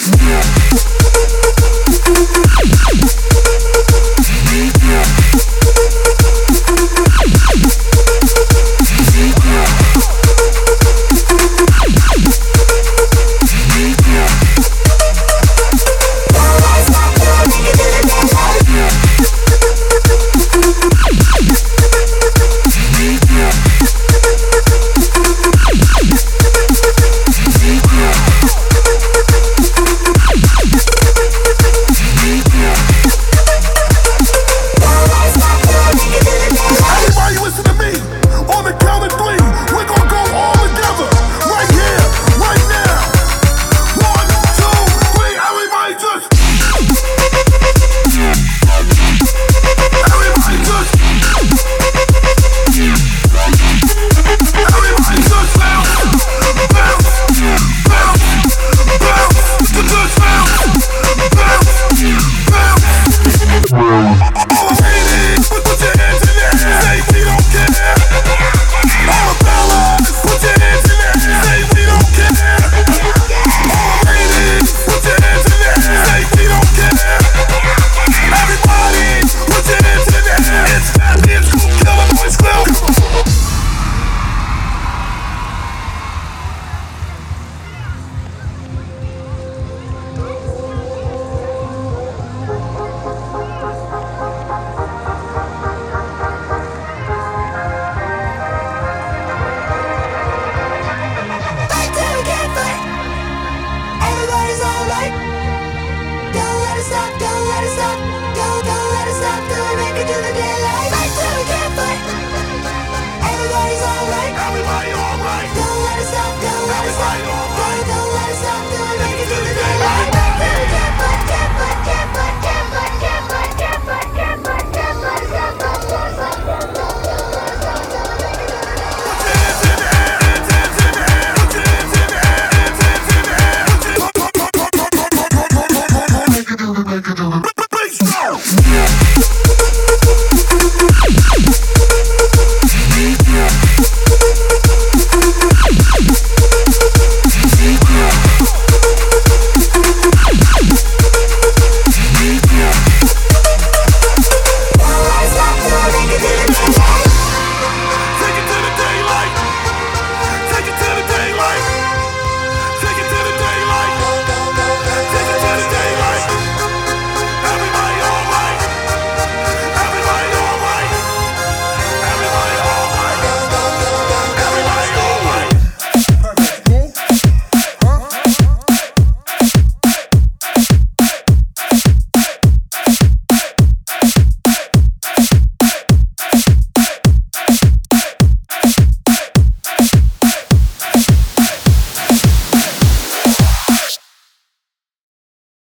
Yeah.